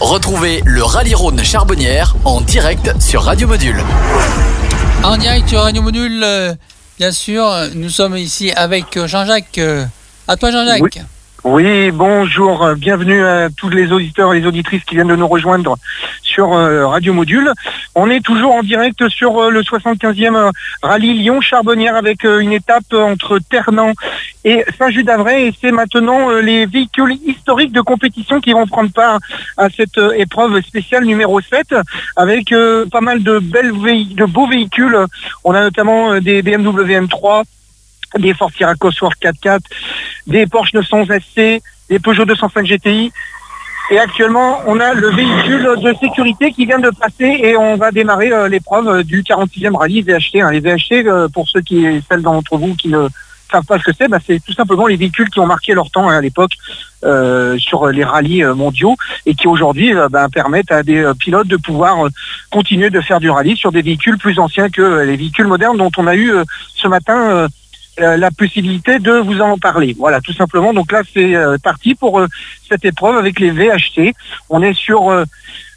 Retrouvez le Rallye Rhône Charbonnière en direct sur Radio Module. En direct sur Radio Module, euh, bien sûr, nous sommes ici avec Jean-Jacques. Euh, à toi Jean-Jacques. Oui, bonjour, bienvenue à tous les auditeurs et les auditrices qui viennent de nous rejoindre sur euh, Radio Module. On est toujours en direct sur euh, le 75e euh, rallye Lyon-Charbonnière avec une étape entre Ternan et Saint-Just-d'Avray c'est maintenant les véhicules historiques de compétition qui vont prendre part à cette épreuve spéciale numéro 7 avec pas mal de, de beaux véhicules. On a notamment des BMW M3, des Ford Sierra Cosworth 4x4, des Porsche 911 SC, des Peugeot 205 GTI. Et actuellement, on a le véhicule de sécurité qui vient de passer et on va démarrer euh, l'épreuve du 46e rallye VHT. Hein. Les VHT, euh, pour ceux qui, celles d'entre vous qui ne pas ce que c'est, bah, c'est tout simplement les véhicules qui ont marqué leur temps hein, à l'époque euh, sur les rallyes mondiaux et qui aujourd'hui bah, permettent à des pilotes de pouvoir continuer de faire du rallye sur des véhicules plus anciens que les véhicules modernes dont on a eu ce matin euh, la possibilité de vous en parler. Voilà, tout simplement. Donc là, c'est euh, parti pour euh, cette épreuve avec les VHT. On est sur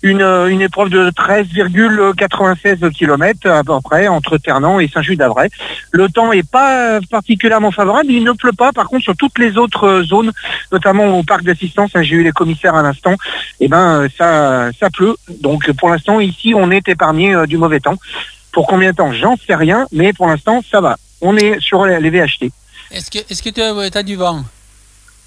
une, une, épreuve de 13,96 km à peu près entre Ternan et Saint-Just-d'Avray. Le temps n'est pas particulièrement favorable. Il ne pleut pas. Par contre, sur toutes les autres zones, notamment au parc d'assistance, hein, j'ai eu les commissaires à l'instant, et eh ben ça, ça pleut. Donc pour l'instant, ici, on est épargné du mauvais temps. Pour combien de temps? J'en sais rien, mais pour l'instant, ça va on est sur les VHT. Est-ce que tu as, du vent?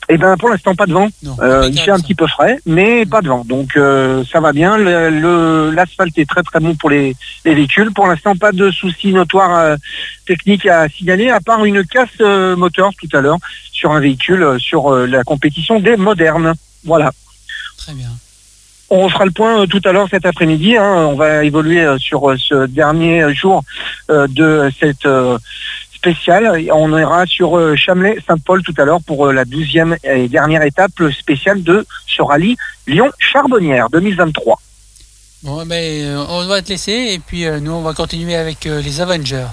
Eh bien, pour l'instant, pas de vent. Euh, il fait un petit peu frais, mais pas de vent. Donc, euh, ça va bien. L'asphalte est très très bon pour les, véhicules. Pour l'instant, pas de soucis notoires euh, techniques à signaler, à part une casse moteur tout à l'heure sur un véhicule sur la compétition des modernes. Voilà. Très bien. On fera le point tout à l'heure cet après-midi. Hein. On va évoluer sur ce dernier jour de cette spécial. On ira sur euh, Chamelais-Saint-Paul tout à l'heure pour euh, la douzième et dernière étape spéciale de ce rallye Lyon-Charbonnière 2023. Bon, mais ben, euh, on va te laisser et puis nous on va continuer avec les Avengers.